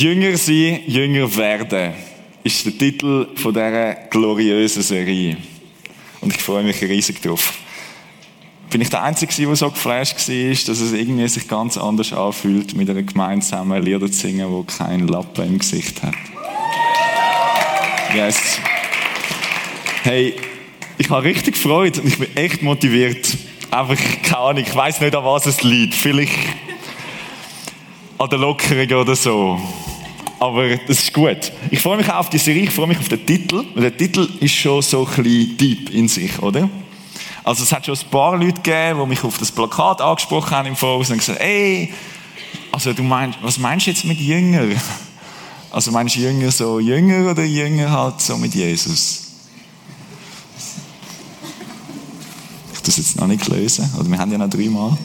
Jünger sein, Jünger werden, ist der Titel von dieser gloriösen Serie. Und ich freue mich riesig drauf. Bin ich der Einzige, der so geflasht war, dass es irgendwie sich ganz anders anfühlt, mit einer gemeinsamen Lieder zu singen, wo kein Lappen im Gesicht hat. Yes. Hey, ich habe richtig Freude und ich bin echt motiviert. Einfach, keine Ahnung, ich weiß nicht, an was es liegt. Vielleicht an der Lockerung oder so. Aber das ist gut. Ich freue mich auch auf die Serie, ich freue mich auf den Titel. Der Titel ist schon so ein bisschen deep in sich, oder? Also es hat schon ein paar Leute gegeben, die mich auf das Plakat angesprochen haben im Voraus und gesagt, ey, also du meinst, was meinst du jetzt mit Jünger? Also meinst du Jünger so Jünger oder Jünger halt so mit Jesus? Ich das jetzt noch nicht lösen, oder wir haben ja noch dreimal.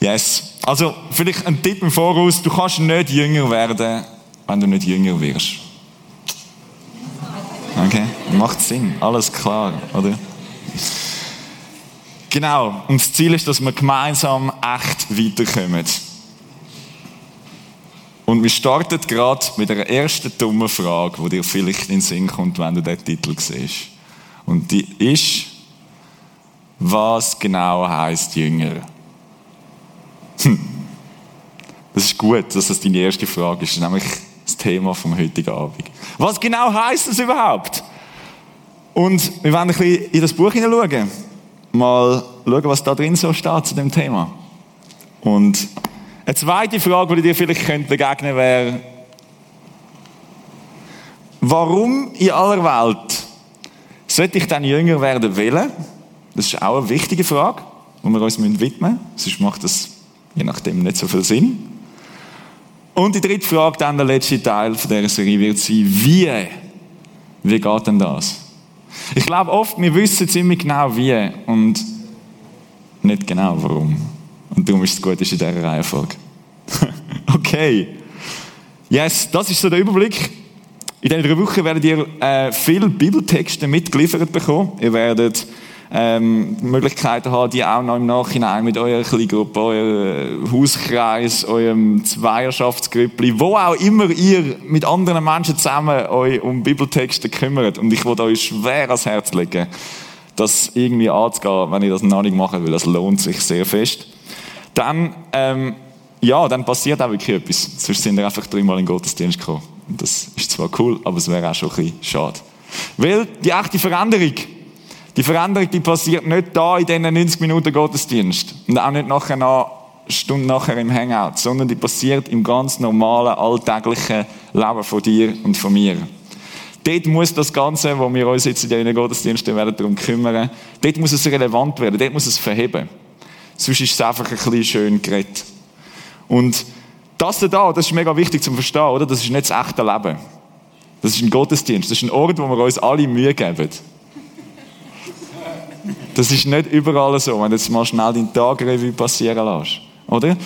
Yes. Also, vielleicht ein Tipp im Voraus. Du kannst nicht jünger werden, wenn du nicht jünger wirst. Okay? Macht Sinn. Alles klar, oder? Genau. Und das Ziel ist, dass wir gemeinsam echt weiterkommen. Und wir starten gerade mit der ersten dummen Frage, die dir vielleicht in den Sinn kommt, wenn du den Titel siehst. Und die ist, was genau heißt Jünger? Hm. Das ist gut, dass das deine erste Frage ist. Nämlich das Thema vom heutigen Abend. Was genau heißt das überhaupt? Und wir werden ein bisschen in das Buch hineinschauen. Mal schauen, was da drin so steht zu dem Thema. Und eine zweite Frage, die dir vielleicht begegnen könnte, wäre, warum in aller Welt sollte ich dann jünger werden wollen? Das ist auch eine wichtige Frage, die wir uns widmen müssen. Sonst macht das je nachdem nicht so viel Sinn. Und die dritte Frage, dann der letzte Teil von dieser Serie wird sein, wie? Wie geht denn das? Ich glaube oft, wir wissen ziemlich genau wie und nicht genau warum. Und darum ist es gut, ist in dieser Reihenfolge. okay. Yes, das ist so der Überblick. In diesen drei Wochen werdet ihr äh, viele Bibeltexte mitgeliefert bekommen. Ihr werdet ähm, Möglichkeiten haben, die auch noch im Nachhinein mit eurer Kleingruppe, eurem Hauskreis, eurem Zweierschaftsgrüppli, wo auch immer ihr mit anderen Menschen zusammen euch um Bibeltexte kümmert. Und ich wollte euch schwer ans Herz legen, das irgendwie anzugehen, wenn ihr das noch nicht macht, weil das lohnt sich sehr fest. Dann, ähm, ja, dann passiert auch wirklich etwas. Sonst sind wir einfach dreimal in den Gottesdienst gekommen. Das ist zwar cool, aber es wäre auch schon ein bisschen schade. Weil die echte Veränderung, die Veränderung, die passiert nicht da in diesen 90 Minuten Gottesdienst. Und auch nicht nachher noch Stunden nachher im Hangout, sondern die passiert im ganz normalen, alltäglichen Leben von dir und von mir. Dort muss das Ganze, wo wir uns jetzt in diesen Gottesdiensten werden darum kümmern, dort muss es relevant werden, dort muss es verheben. Sonst ist es einfach ein bisschen schön geredet. Und das da, das ist mega wichtig zum Verstehen, oder? Das ist nicht das echte Leben. Das ist ein Gottesdienst. Das ist ein Ort, wo wir uns alle Mühe geben. Das ist nicht überall so, wenn du jetzt mal schnell deinen Tag Revue passieren lässt. Oder?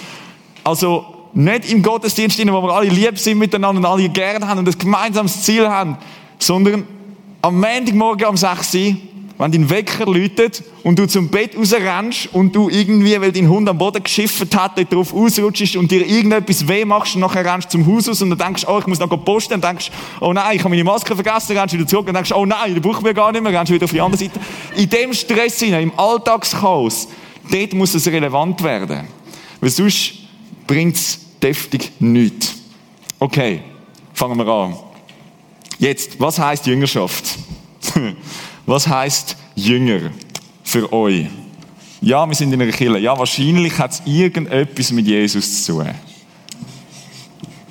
Also, nicht im Gottesdienst, wo wir alle lieb sind miteinander und alle gerne haben und ein gemeinsames Ziel haben, sondern am Montagmorgen um 6 Uhr wenn dein Wecker läutet und du zum Bett rausrennst und du irgendwie, weil dein Hund am Boden geschifft hat, dort drauf ausrutschst und dir irgendetwas weh machst und nachher rennst zum Haus aus und dann denkst, oh, ich muss noch posten und denkst, oh nein, ich habe meine Maske vergessen, rennst wieder zurück und denkst, oh nein, die brauchen wir gar nicht mehr, rennst wieder auf die andere Seite. In dem Stress hinein, im Alltagschaos, dort muss es relevant werden. Weil sonst bringt es deftig nichts. Okay, fangen wir an. Jetzt, was heißt Jüngerschaft? Was heißt Jünger für euch? Ja, wir sind in einer Kirche. Ja, wahrscheinlich hat es irgendetwas mit Jesus zu tun.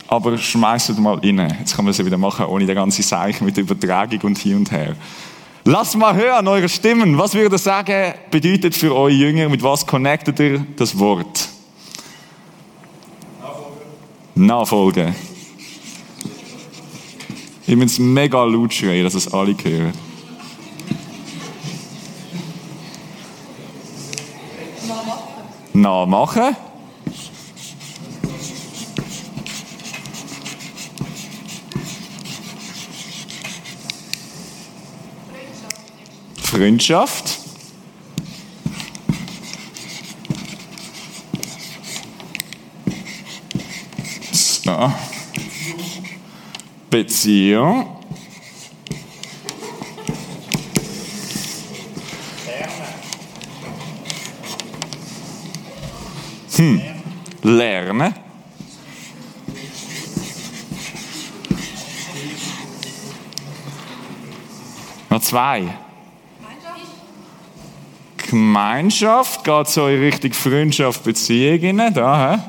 Aber schmeißt mal rein. Jetzt kann man es ja wieder machen, ohne den ganzen Zeichen mit Übertragung und hin und her. Lasst mal hören, eure Stimmen. Was würde ihr sagen, bedeutet für euch Jünger, mit was connectet ihr das Wort? Nachfolge. Nachfolge. Ich muss mega laut schreien, dass es alle hören. Nachmachen. Freundschaft. So. Beziehung. Hm. Lernen. Noch zwei. Gemeinschaft geht so in Richtung Freundschaft, Beziehungen. Da, hä?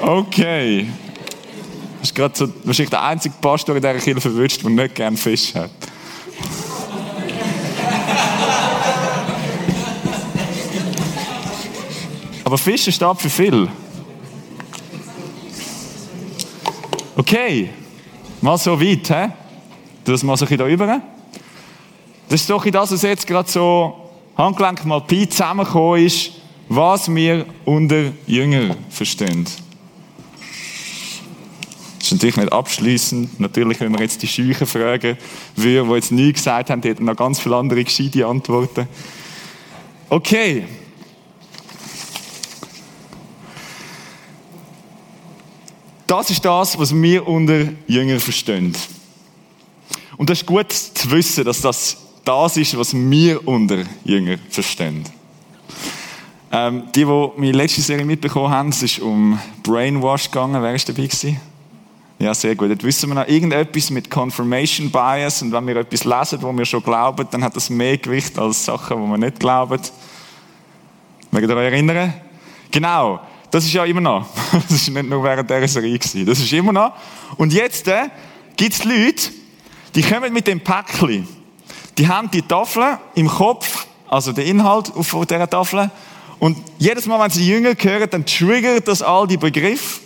Okay. Das ist gerade so, wahrscheinlich der einzige Pastor in dieser Kirche verwünscht, der nicht gerne Fisch hat. Aber Fische steht für viel. Okay, mal so weit, hä? Das mal so ein bisschen da rüber. Das ist doch das, was jetzt gerade so Handgelenk mal Pi zusammengekommen ist, was wir unter Jünger verstehen. Das ist natürlich nicht abschließend. Natürlich, wenn wir jetzt die Scheuchen fragen würden, die jetzt nie gesagt haben, die hätten noch ganz viele andere gescheite Antworten. Okay. Das ist das, was wir unter Jünger verstehen. Und das ist gut zu wissen, dass das das ist, was wir unter Jünger verstehen. Ähm, die, die meine letzte Serie mitbekommen haben, es ist um Brainwash gegangen. Wer ist dabei gewesen? Ja, sehr gut. Jetzt wissen wir noch irgendetwas mit Confirmation Bias und wenn wir etwas lesen, wo wir schon glauben, dann hat das mehr Gewicht als Sachen, wo wir nicht glauben. Mögt ihr euch erinnern? Genau. Das ist ja immer noch. Das ist nicht nur während dieser Serie gewesen. Das ist immer noch. Und jetzt äh, gibt es Leute, die kommen mit dem Päckchen. Die haben die Tafel im Kopf, also den Inhalt auf dieser Tafel. Und jedes Mal, wenn sie Jünger hören, dann triggert das all die Begriffe.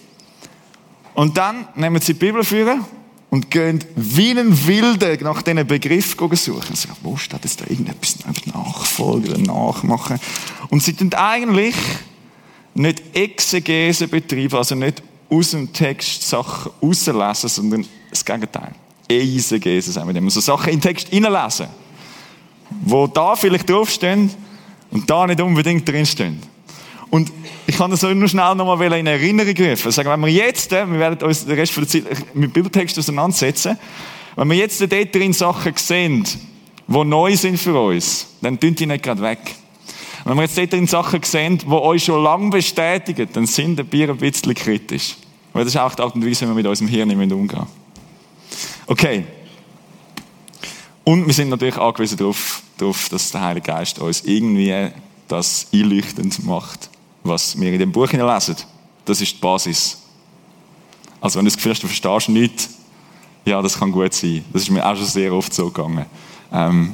Und dann nehmen sie die Bibel führen und gehen wie ein Wilder nach diesen Begriffen suchen. Und sagen, wo steht jetzt da irgendetwas nachfolgen nachmachen? Und sie tun eigentlich nicht Exegese betreiben, also nicht aus dem Text Sachen rauslesen, sondern das Gegenteil. Eisegese, sagen wir dem. Also Sachen in den Text hineinlesen, wo da vielleicht draufstehen und da nicht unbedingt drinstehen. Und ich kann das nur schnell nochmal in Erinnerung rufen. Sagen, wenn wir jetzt, wir werden uns den Rest der Zeit mit Bibeltext auseinandersetzen, wenn wir jetzt dort drin Sachen sehen, die neu sind für uns, dann tun die nicht gerade weg. Wenn wir jetzt dort drin Sachen sehen, die euch schon lange bestätigen, dann sind Bier ein bisschen kritisch. Weil das ist auch die Art und Weise, wie wir mit unserem Hirn umgehen Okay. Und wir sind natürlich angewiesen darauf, darauf, dass der Heilige Geist uns irgendwie das einleuchtend macht, was wir in dem Buch lesen. Das ist die Basis. Also wenn du das Gefühl hast, du verstehst nicht, ja, das kann gut sein. Das ist mir auch schon sehr oft so gegangen. Ähm,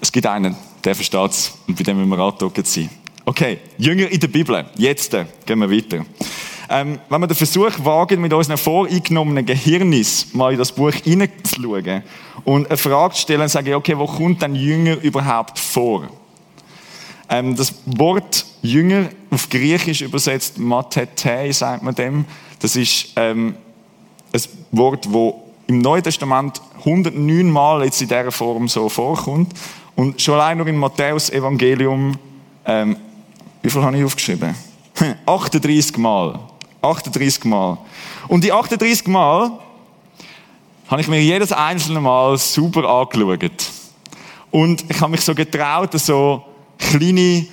es gibt einen, der versteht es und bei dem müssen wir angedocken sein. Okay, Jünger in der Bibel. Jetzt äh, gehen wir weiter. Ähm, wenn wir den Versuch wagen, mit unseren voreingenommenen Gehirnis mal in das Buch hineinzuschauen und eine Frage zu stellen und sagen, okay, wo kommt denn Jünger überhaupt vor? Ähm, das Wort Jünger auf Griechisch übersetzt, Matete, sagt man dem. Das ist ähm, ein Wort, das im Neuen Testament 109 Mal jetzt in dieser Form so vorkommt. Und schon allein nur im Matthäus-Evangelium, ähm, wie viel habe ich aufgeschrieben? 38 Mal. 38 Mal. Und die 38 Mal habe ich mir jedes einzelne Mal super angeschaut. Und ich habe mich so getraut, so kleine,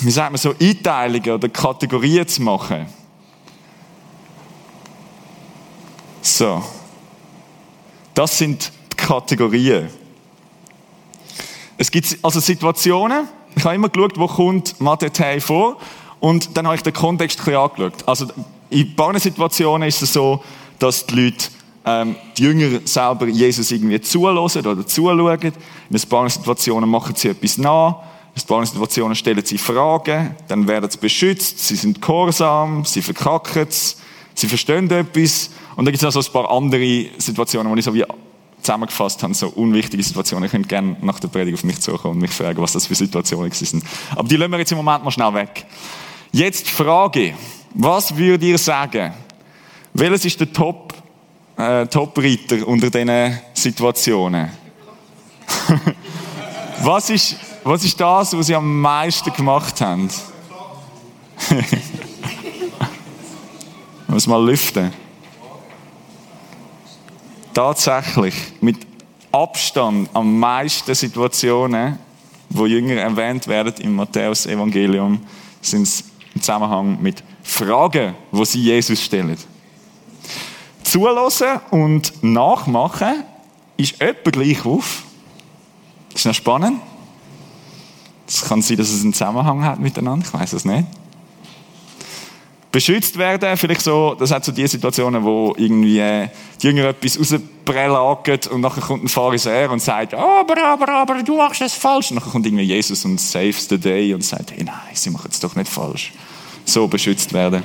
wie sagt man, so Einteilungen oder Kategorien zu machen. So. Das sind die Kategorien. Es gibt also Situationen, ich habe immer geschaut, wo kommt Mathe vor und dann habe ich den Kontext ein bisschen angeschaut. Also in ein paar Situationen ist es so, dass die Leute ähm, die Jünger selber Jesus irgendwie zulassen oder zuschauen. In ein paar Situationen machen sie etwas nach. In ein paar Situationen stellen sie Fragen. Dann werden sie beschützt. Sie sind gehorsam. Sie verkacken es. Sie verstehen etwas. Und dann gibt es noch so ein paar andere Situationen, wo ich so wie zusammengefasst habe, so unwichtige Situationen. Ihr könnt gerne nach der Predigt auf mich zukommen und mich fragen, was das für Situationen sind. Aber die lassen wir jetzt im Moment mal schnell weg. Jetzt Frage. Was würdet ihr sagen? Welches ist der Top, äh, Top-Reiter unter diesen Situationen? was, ist, was ist das, was sie am meisten gemacht haben? muss mal lüften. Tatsächlich, mit Abstand am meisten Situationen, wo Jünger erwähnt werden im Matthäus-Evangelium, sind es im Zusammenhang mit Fragen, wo sie Jesus stellen. Zulassen und nachmachen ist etwa gleich auf. Ist noch spannend. Es kann sein, dass es einen Zusammenhang hat miteinander, ich weiß es nicht. Beschützt werden, vielleicht so, das hat so die Situationen, wo irgendwie äh, die Jünger etwas rausprelagen und nachher kommt ein Pharisäer und sagt, aber, aber, aber, du machst es falsch. Und nachher kommt irgendwie Jesus und saves the day und sagt, hey, nein, sie machen es doch nicht falsch. So beschützt werden.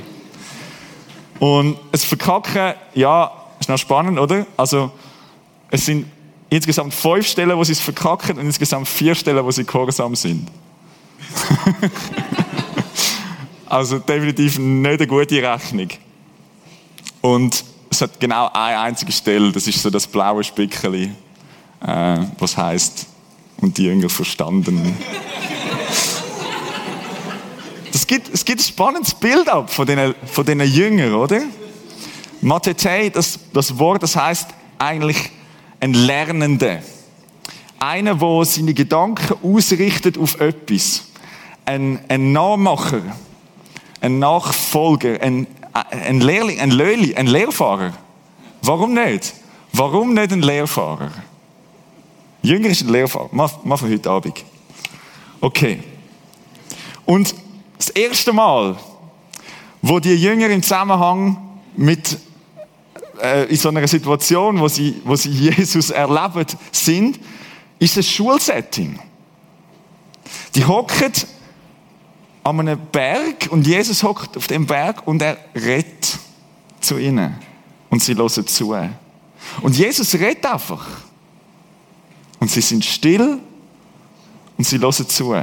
Und es Verkacken, ja, ist noch spannend, oder? Also, es sind insgesamt fünf Stellen, wo sie es verkacken und insgesamt vier Stellen, wo sie gehorsam sind. also definitiv nicht eine gute Rechnung. Und es hat genau eine einzige Stelle, das ist so das blaue Spickeli, äh, was heißt und die Jünger verstanden. Das gibt, es gibt ein spannendes Bild ab von diesen, von diesen Jüngern, oder? Mathetei, das, das Wort, das heißt eigentlich ein Lernender. Einer, der seine Gedanken ausrichtet auf etwas. Ein, ein Nachmacher. Ein Nachfolger. Ein, ein Lehrling, ein Löli, ein Lehrfahrer. Warum nicht? Warum nicht ein Lehrfahrer? Jünger ist ein Lehrfahrer. Mach, für heute Abend. Okay. Und das erste Mal, wo die Jünger im Zusammenhang mit äh, in so einer Situation, wo sie, wo sie Jesus erleben, sind, ist ein Schulsetting. Die hocken an einem Berg und Jesus hockt auf dem Berg und er redet zu ihnen. Und sie hören zu. Und Jesus redet einfach. Und sie sind still und sie hören zu.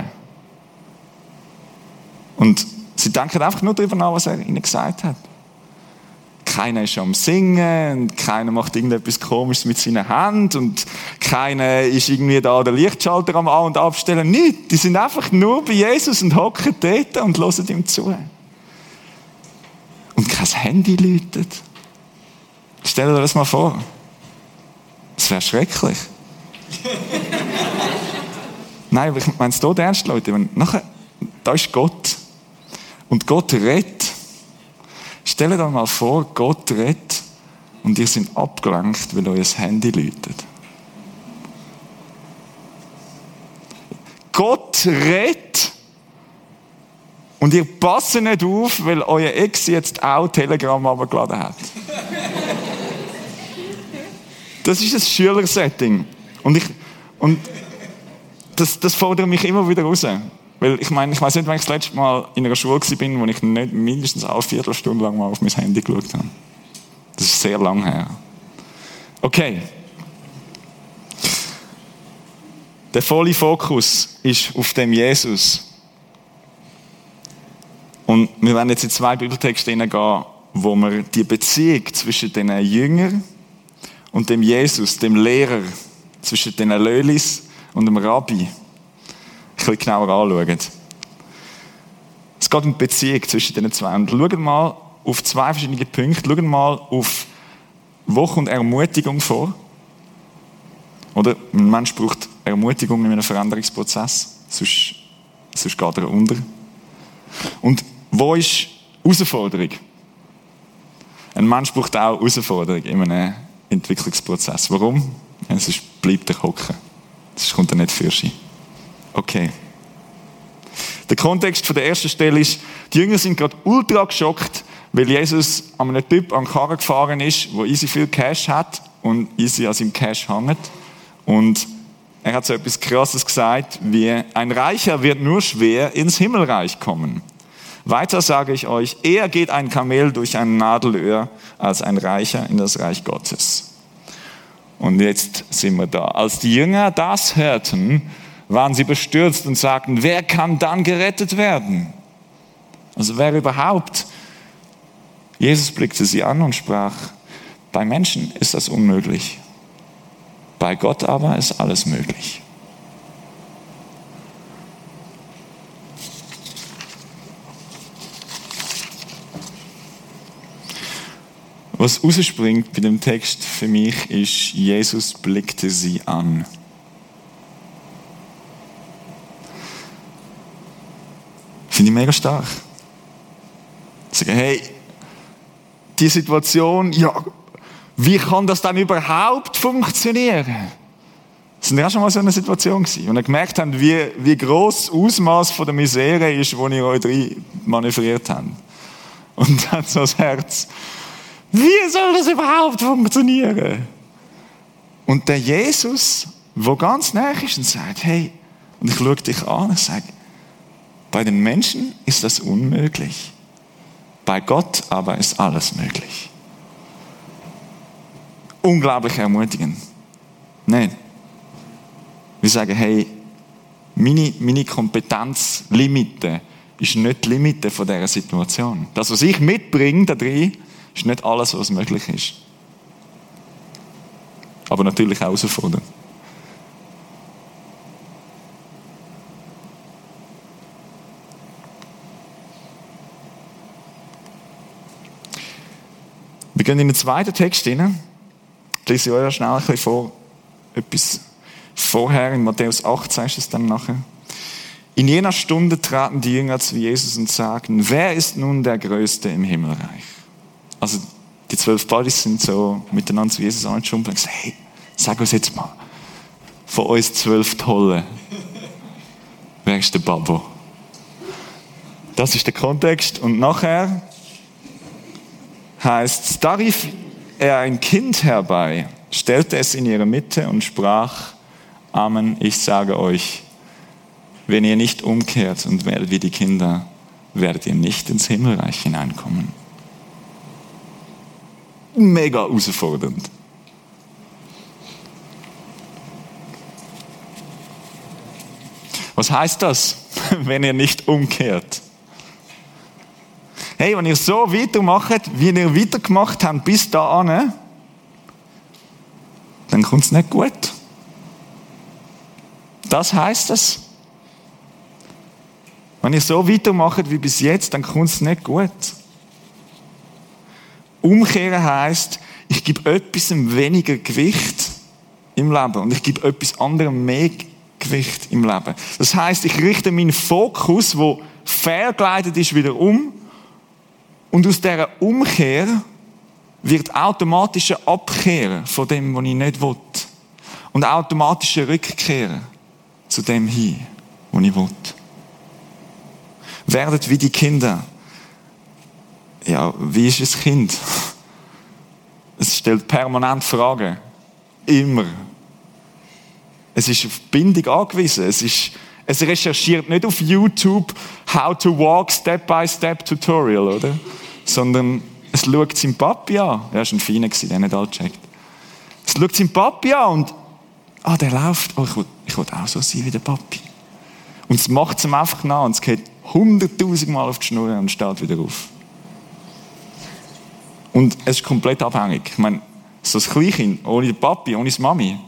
Und sie denken einfach nur darüber nach, was er ihnen gesagt hat keiner ist am Singen und keiner macht irgendetwas Komisches mit seinen Händen und keiner ist irgendwie da der Lichtschalter am An- und Abstellen. Nicht. Die sind einfach nur bei Jesus und hocken dort und hören ihm zu. Und kein Handy läutet. Stell dir das mal vor. Das wäre schrecklich. Nein, aber ich meine es hier ernst, Leute. nachher, da ist Gott. Und Gott redet Stell dir mal vor, Gott redet und ihr seid abgelenkt, weil euer Handy läutet. Gott redet und ihr passt nicht auf, weil euer Ex jetzt auch Telegram abgeladen hat. Das ist ein Schülersetting. Und ich, und das, das fordert mich immer wieder raus. Weil ich meine, ich weiß nicht, wann ich das letzte Mal in einer Schule war, wo ich nicht mindestens eine Viertelstunde lang mal auf mein Handy geschaut habe. Das ist sehr lang her. Okay. Der volle Fokus ist auf dem Jesus. Und wir werden jetzt in zwei Bibeltexte hineingehen, wo wir die Beziehung zwischen den Jüngern und dem Jesus, dem Lehrer, zwischen den Lölis und dem Rabbi, bisschen genauer anschauen. Es geht um die Beziehung zwischen den zwei. Und schauen mal auf zwei verschiedene Punkte. Schauen mal auf, wo kommt Ermutigung vor? Oder ein Mensch braucht Ermutigung in einem Veränderungsprozess, sonst, sonst geht er unter. Und wo ist Herausforderung? Ein Mensch braucht auch Herausforderung in einem Entwicklungsprozess. Warum? Sonst bleibt er hocken. Sonst kommt er nicht für sich. Okay. Der Kontext von der ersten Stelle ist, die Jünger sind gerade ultra geschockt, weil Jesus an einem Typ an den Karren gefahren ist, der easy viel Cash hat und easy an seinem Cash hängt. Und er hat so etwas Krasses gesagt, wie ein Reicher wird nur schwer ins Himmelreich kommen. Weiter sage ich euch, eher geht ein Kamel durch ein Nadelöhr als ein Reicher in das Reich Gottes. Und jetzt sind wir da. Als die Jünger das hörten, waren sie bestürzt und sagten, wer kann dann gerettet werden? Also wer überhaupt? Jesus blickte sie an und sprach, bei Menschen ist das unmöglich, bei Gott aber ist alles möglich. Was rausspringt bei dem Text für mich ist, Jesus blickte sie an. Finde ich mega stark. Sagen, hey, die Situation, ja, wie kann das dann überhaupt funktionieren? Das sind ja schon mal so eine Situation gewesen, wo ihr gemerkt habt, wie, wie gross das Ausmaß der Misere ist, wo ihr euch drin manövriert habt. Und dann so das Herz, wie soll das überhaupt funktionieren? Und der Jesus, wo ganz nah ist und sagt, hey, und ich schaue dich an und sage, bei den Menschen ist das unmöglich. Bei Gott aber ist alles möglich. Unglaublich ermutigend. Nein. Wir sagen, hey, meine, meine Kompetenzlimite ist nicht die Limite von dieser Situation. Das, was ich mitbringe da drin, ist nicht alles, was möglich ist. Aber natürlich auch herausfordernd. Gehen in den zweiten Text hinein. Ich lese euch schnell ein bisschen vor. Etwas vorher, in Matthäus 18 ist es dann nachher. In jener Stunde traten die Jünger zu Jesus und sagten, wer ist nun der Größte im Himmelreich? Also die zwölf Buddies sind so miteinander zu Jesus angeschumpelt und gesagt, hey, sag uns jetzt mal, von uns zwölf Tolle, wer ist der Babo? Das ist der Kontext. Und nachher heißt da rief er ein Kind herbei, stellte es in ihre Mitte und sprach, Amen, ich sage euch, wenn ihr nicht umkehrt und werdet wie die Kinder, werdet ihr nicht ins Himmelreich hineinkommen. Mega herausfordernd. Was heißt das, wenn ihr nicht umkehrt? Hey, wenn ihr so weitermacht, wie ihr weitergemacht habt bis dahin, dann kommt es nicht gut. Das heißt es. Wenn ihr so weitermacht wie bis jetzt, dann kommt es nicht gut. Umkehren heißt, ich gebe etwas weniger Gewicht im Leben und ich gebe etwas anderem mehr Gewicht im Leben. Das heißt, ich richte meinen Fokus, wo fehlgeleitet ist, wieder um und aus dieser Umkehr wird automatische Abkehr von dem, was ich nicht will. Und automatische Rückkehr zu dem hin, was ich will. Werdet wie die Kinder. Ja, wie ist ein Kind? Es stellt permanent Fragen. Immer. Es ist auf Bindung angewiesen. Es ist, es recherchiert nicht auf YouTube How to Walk Step by Step Tutorial, oder? Sondern es schaut seinen Papi an. Er war ein Feiner, der nicht alles checkt. Es schaut seinen Papi an und, ah, der läuft. Oh, ich will, ich will auch so sein wie der Papi. Und es macht es ihm einfach nach und es geht hunderttausend Mal auf die Schnur und steht wieder auf. Und es ist komplett abhängig. Ich meine, so ein Kleinkind, ohne den Papi, ohne die Mami,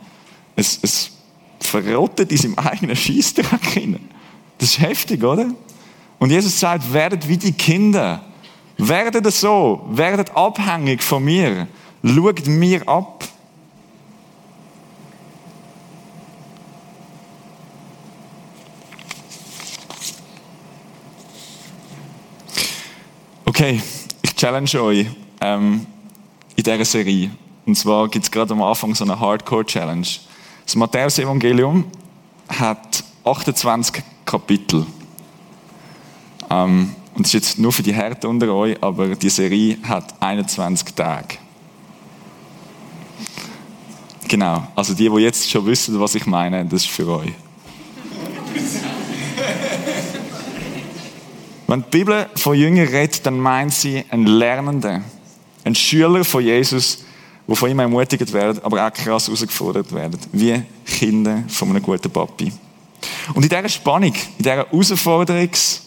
es, es verrottet in seinem eigenen Scheissdreck hinein. Das ist heftig, oder? Und Jesus sagt, werdet wie die Kinder. Werdet so, werdet abhängig von mir. Schaut mir ab. Okay, ich challenge euch ähm, in dieser Serie. Und zwar gibt es gerade am Anfang so eine Hardcore-Challenge. Das Matthäus-Evangelium hat 28 Kapitel. Ähm, und das ist jetzt nur für die Härte unter euch, aber die Serie hat 21 Tage. Genau, also die, die jetzt schon wissen, was ich meine, das ist für euch. Wenn die Bibel von Jüngern redet, dann meint sie einen Lernenden, einen Schüler von Jesus, die von ihm ermutigt werden, aber auch krass herausgefordert werden, wie Kinder von einem guten Papi. Und in dieser Spannung, in dieser Herausforderungs-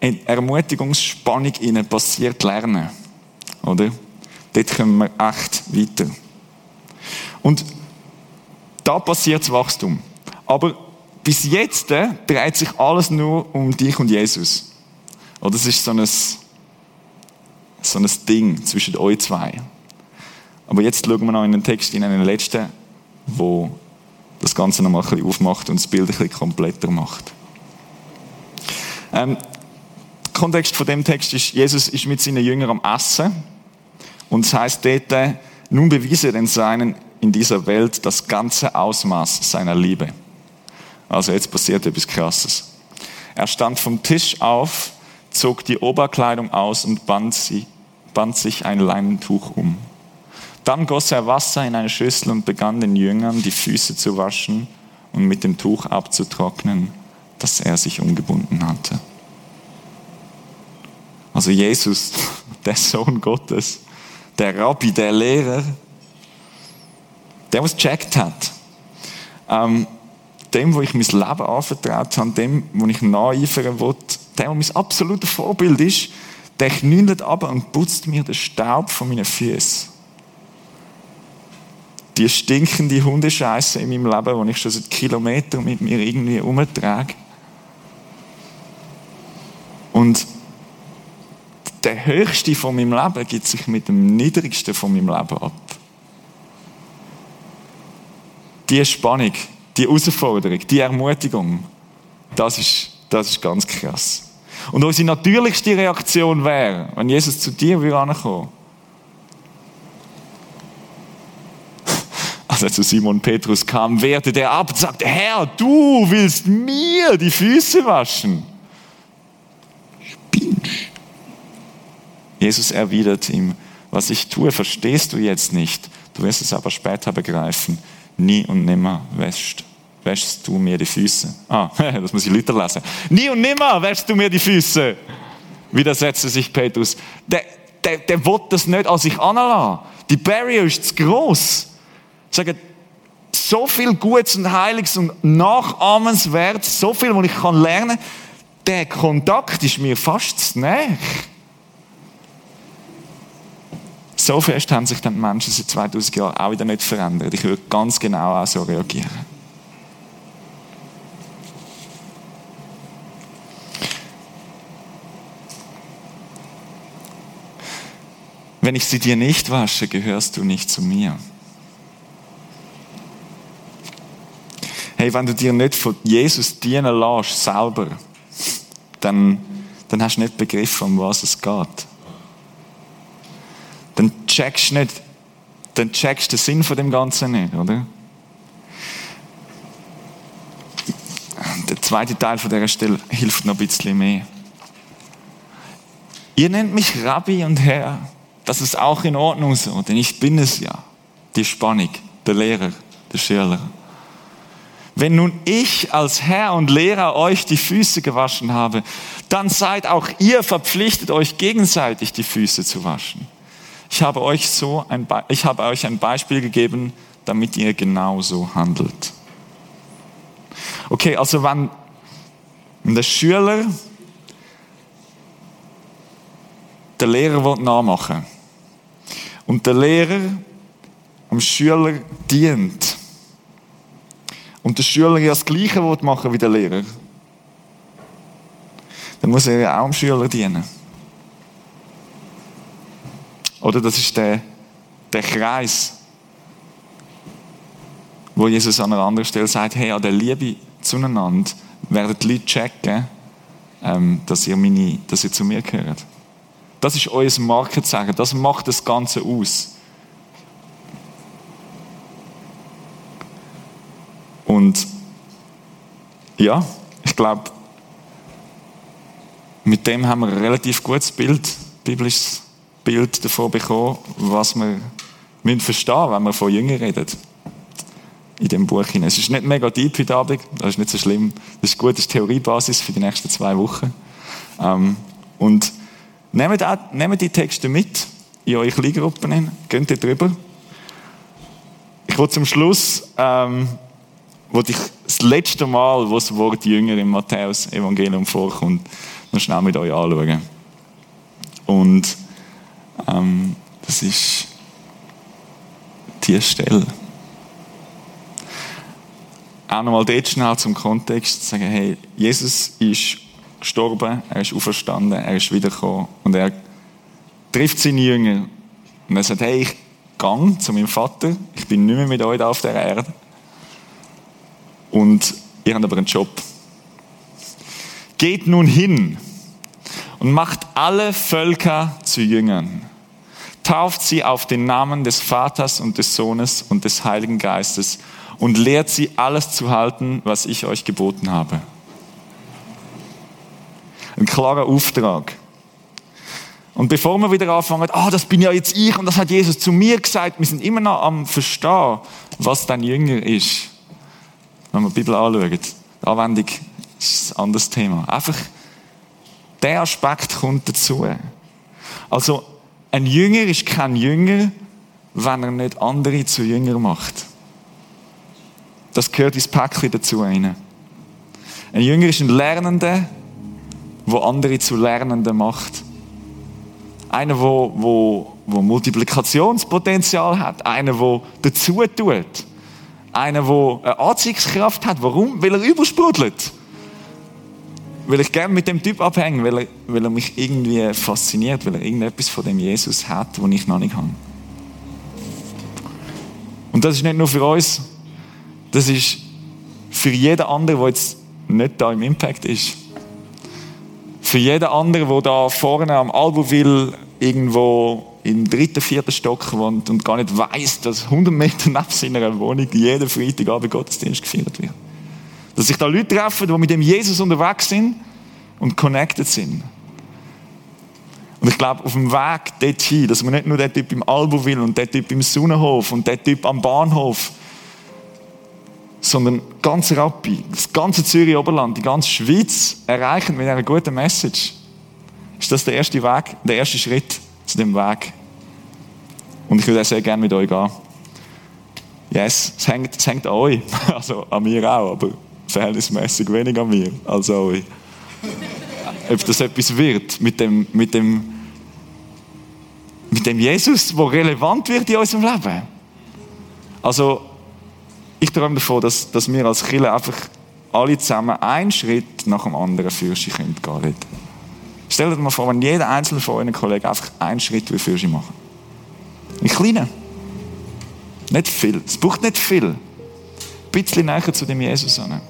Ermutigungsspannung innen passiert Lernen. Oder? Dort kommen wir echt weiter. Und da passiert das Wachstum. Aber bis jetzt äh, dreht sich alles nur um dich und Jesus. Oder es ist so ein, so ein Ding zwischen euch zwei. Aber jetzt schauen wir noch in den Text, in den letzten, wo das Ganze noch mal ein bisschen aufmacht und das Bild ein bisschen kompletter macht. Ähm, der Kontext von dem Text ist, Jesus ist mit seinen Jüngern am Essen und es heißt dort, nun bewies er den Seinen in dieser Welt das ganze Ausmaß seiner Liebe. Also jetzt passiert etwas Krasses. Er stand vom Tisch auf, zog die Oberkleidung aus und band, sie, band sich ein Leinentuch um. Dann goss er Wasser in eine Schüssel und begann den Jüngern die Füße zu waschen und mit dem Tuch abzutrocknen, das er sich umgebunden hatte. Also Jesus, der Sohn Gottes, der Rabbi, der Lehrer, der was gecheckt hat, ähm, dem, wo ich mein Leben anvertraut habe, dem, wo ich nacheifern will, der, der mein absolutes Vorbild ist, der knüllt ab und putzt mir den Staub von meinen Füßen. Die stinkende Hundescheiße in meinem Leben, die ich schon seit Kilometern mit mir irgendwie umtrage. Und der Höchste von meinem Leben gibt sich mit dem Niedrigsten von meinem Leben ab. Die Spannung, die Herausforderung, die Ermutigung, das ist, das ist ganz krass. Und unsere natürlichste Reaktion wäre, wenn Jesus zu dir würde ankommen, als er zu Simon Petrus kam, wehrte der ab und sagte, Herr, du willst mir die Füße waschen. Spinnst. Jesus erwidert ihm, was ich tue, verstehst du jetzt nicht. Du wirst es aber später begreifen. Nie und nimmer wäschst, wäschst du mir die Füße. Ah, das muss ich Luther lesen. Nie und nimmer wäschst du mir die Füße. Widersetzte sich Petrus. Der, der, der will das nicht an sich anlassen. Die Barrier ist zu gross. Sagen, so viel Gutes und Heiliges und Nachahmenswert, so viel, was ich lernen kann, der Kontakt ist mir fast zu näher. So fest haben sich dann die Menschen seit 2000 Jahren auch wieder nicht verändert. Ich würde ganz genau auch so reagieren. Wenn ich sie dir nicht wasche, gehörst du nicht zu mir. Hey, wenn du dir nicht von Jesus dienen lässt, selber, dann, dann hast du nicht begriffen, um was es geht dann checkst du nicht, dann checkst den Sinn von dem Ganzen nicht, oder? Der zweite Teil von dieser Stelle hilft noch ein bisschen mehr. Ihr nennt mich Rabbi und Herr. Das ist auch in Ordnung so, denn ich bin es ja. Die Spannung, der Lehrer, der Schüler. Wenn nun ich als Herr und Lehrer euch die Füße gewaschen habe, dann seid auch ihr verpflichtet, euch gegenseitig die Füße zu waschen. Ich habe euch so ein, ich habe euch ein Beispiel gegeben, damit ihr genauso handelt. Okay, also wenn der Schüler der Lehrer will nachmachen und der Lehrer am Schüler dient und der Schüler ja das Gleiche machen wie der Lehrer, dann muss er ja auch dem Schüler dienen. Oder das ist der, der Kreis, wo Jesus an einer anderen Stelle sagt, hey, an der Liebe zueinander werden die Leute checken, ähm, dass, ihr meine, dass ihr zu mir gehört. Das ist euer Markenzeichen, das macht das Ganze aus. Und ja, ich glaube, mit dem haben wir ein relativ gutes Bild, biblisches Bild davon bekommen, was wir müssen verstehen wenn wir von Jüngern reden. In dem Buch hinein. Es ist nicht mega deep heute Abend, das ist nicht so schlimm. Das ist eine gute Theoriebasis für die nächsten zwei Wochen. Ähm, und nehmt, auch, nehmt die Texte mit in eure Kleingruppen hin, geht dort drüber. Ich will zum Schluss, ähm, wo ich das letzte Mal, wo das Wort Jünger im Matthäus-Evangelium vorkommt, noch schnell mit euch anschauen. Und ähm, das ist die Stelle. Auch nochmal dort schnell zum Kontext sagen, hey, Jesus ist gestorben, er ist auferstanden, er ist wiedergekommen und er trifft seine Jünger und er sagt, hey, ich gang zu meinem Vater, ich bin nicht mehr mit euch da auf der Erde und ihr habt aber einen Job. Geht nun hin und macht alle Völker zu Jüngern. Tauft sie auf den Namen des Vaters und des Sohnes und des Heiligen Geistes und lehrt sie alles zu halten, was ich euch geboten habe. Ein klarer Auftrag. Und bevor wir wieder anfangen, ah, oh, das bin ja jetzt ich und das hat Jesus zu mir gesagt, wir sind immer noch am Verstehen, was dein Jünger ist. Wenn wir die Bibel anschauen, die Anwendung ist ein anderes Thema. Einfach, der Aspekt kommt dazu. Also, ein Jünger ist kein Jünger, wenn er nicht andere zu Jünger macht. Das gehört ins Päckchen dazu rein. Ein Jünger ist ein Lernender, wo andere zu Lernenden macht. Einer, wo, wo, wo Multiplikationspotenzial hat. Einer, der dazu tut. Einer, der eine Anziehungskraft hat. Warum? Weil er übersprudelt. Weil ich gerne mit dem Typ abhänge, weil er, weil er mich irgendwie fasziniert, weil er irgendetwas von dem Jesus hat, was ich noch nicht habe. Und das ist nicht nur für uns, das ist für jeden anderen, der jetzt nicht da im Impact ist. Für jeden anderen, der da vorne am Albuville irgendwo im dritten, vierten Stock wohnt und gar nicht weiß, dass 100 Meter neben seiner Wohnung jeden Freitagabend Gottesdienst gefeiert wird. Dass sich da Leute treffen, die mit dem Jesus unterwegs sind und connected sind. Und ich glaube, auf dem Weg dorthin, dass man nicht nur der Typ im Albuville und der Typ im Sonnenhof und der Typ am Bahnhof sondern ganz Rappi, das ganze Zürich Oberland, die ganze Schweiz erreichen mit einer guten Message. Ist das der erste Weg, der erste Schritt zu dem Weg? Und ich würde auch sehr gerne mit euch gehen. Yes, es hängt, es hängt an euch, also an mir auch, aber verhältnismäßig weniger an mir als an euch. Ob das etwas wird mit dem, mit dem, mit dem Jesus, der relevant wird in unserem Leben. Also, ich träume davon, dass, dass wir als Kirche einfach alle zusammen einen Schritt nach dem anderen für sie gehen können. Stellt euch mal vor, wenn jeder einzelne von euren Kollegen einfach einen Schritt für sie machen. Ein kleiner. Nicht viel. Es braucht nicht viel. Ein bisschen näher zu dem Jesus. Ein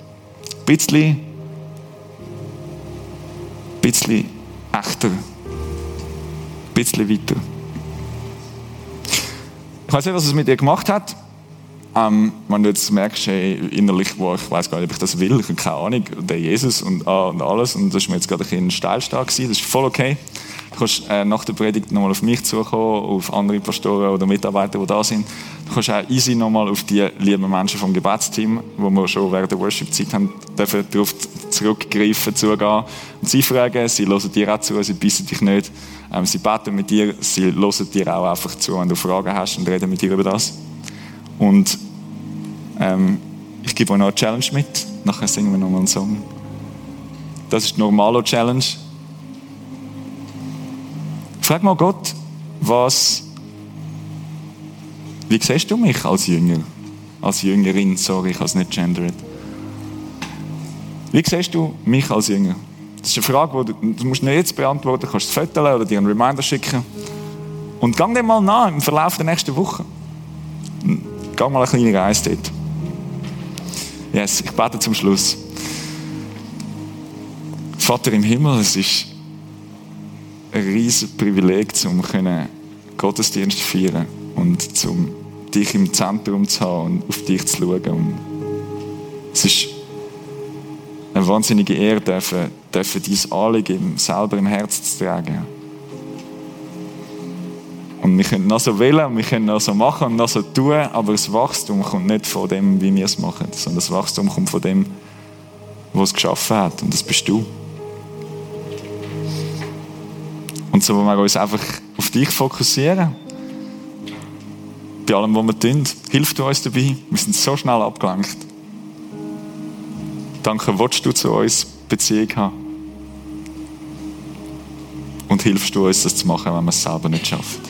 bisschen, ein bisschen echter. Ein bisschen weiter. Ich weiß nicht, was es mit dir gemacht hat. Ähm, wenn du jetzt merkst, hey, innerlich, wo ich weiß gar nicht, ob ich das will, ich habe keine Ahnung, der Jesus und, ah, und alles, und das ist mir jetzt gerade ein bisschen steilstark das ist voll okay. Du kannst äh, nach der Predigt nochmal auf mich zukommen, auf andere Pastoren oder Mitarbeiter, die da sind. Du kannst auch easy nochmal auf die lieben Menschen vom Gebetsteam, wo wir schon während der Worship-Zeit haben, dürfen darauf zurückgreifen, zugehen und sie fragen, sie hören dir auch zu, sie bissen dich nicht, ähm, sie beten mit dir, sie hören dir auch einfach zu, wenn du Fragen hast und reden mit dir über das. Und ähm, ich gebe euch noch eine Challenge mit. Nachher singen wir nochmal einen Song. Das ist die normale Challenge. Frag mal Gott, was. Wie siehst du mich als Jünger? Als Jüngerin, sorry, ich habe es nicht gendert. Wie siehst du mich als Jünger? Das ist eine Frage, die du, du musst nicht jetzt beantworten, du kannst es fotografieren oder dir einen Reminder schicken. Und gang dem mal nach im Verlauf der nächsten Woche. Geh mal eine kleine Reise dort. Yes, ich bete zum Schluss. Vater im Himmel, es ist ein riesiges Privileg, um Gottesdienst zu feiern und zum dich im Zentrum zu haben und auf dich zu schauen. Und es ist eine wahnsinnige Ehre, dürfen, dürfen dein Anliegen selber im Herzen zu tragen. Und wir können noch so wählen, wir können noch so machen und noch so tun, aber das Wachstum kommt nicht von dem, wie wir es machen, sondern das Wachstum kommt von dem, was es geschaffen hat. Und das bist du. Und so wollen wir uns einfach auf dich fokussieren. Bei allem, was wir tun. Hilf du uns dabei. Wir sind so schnell abgelenkt. Danke, willst du zu uns Beziehung haben? Und hilfst du uns, das zu machen, wenn man es selber nicht schafft. Amen.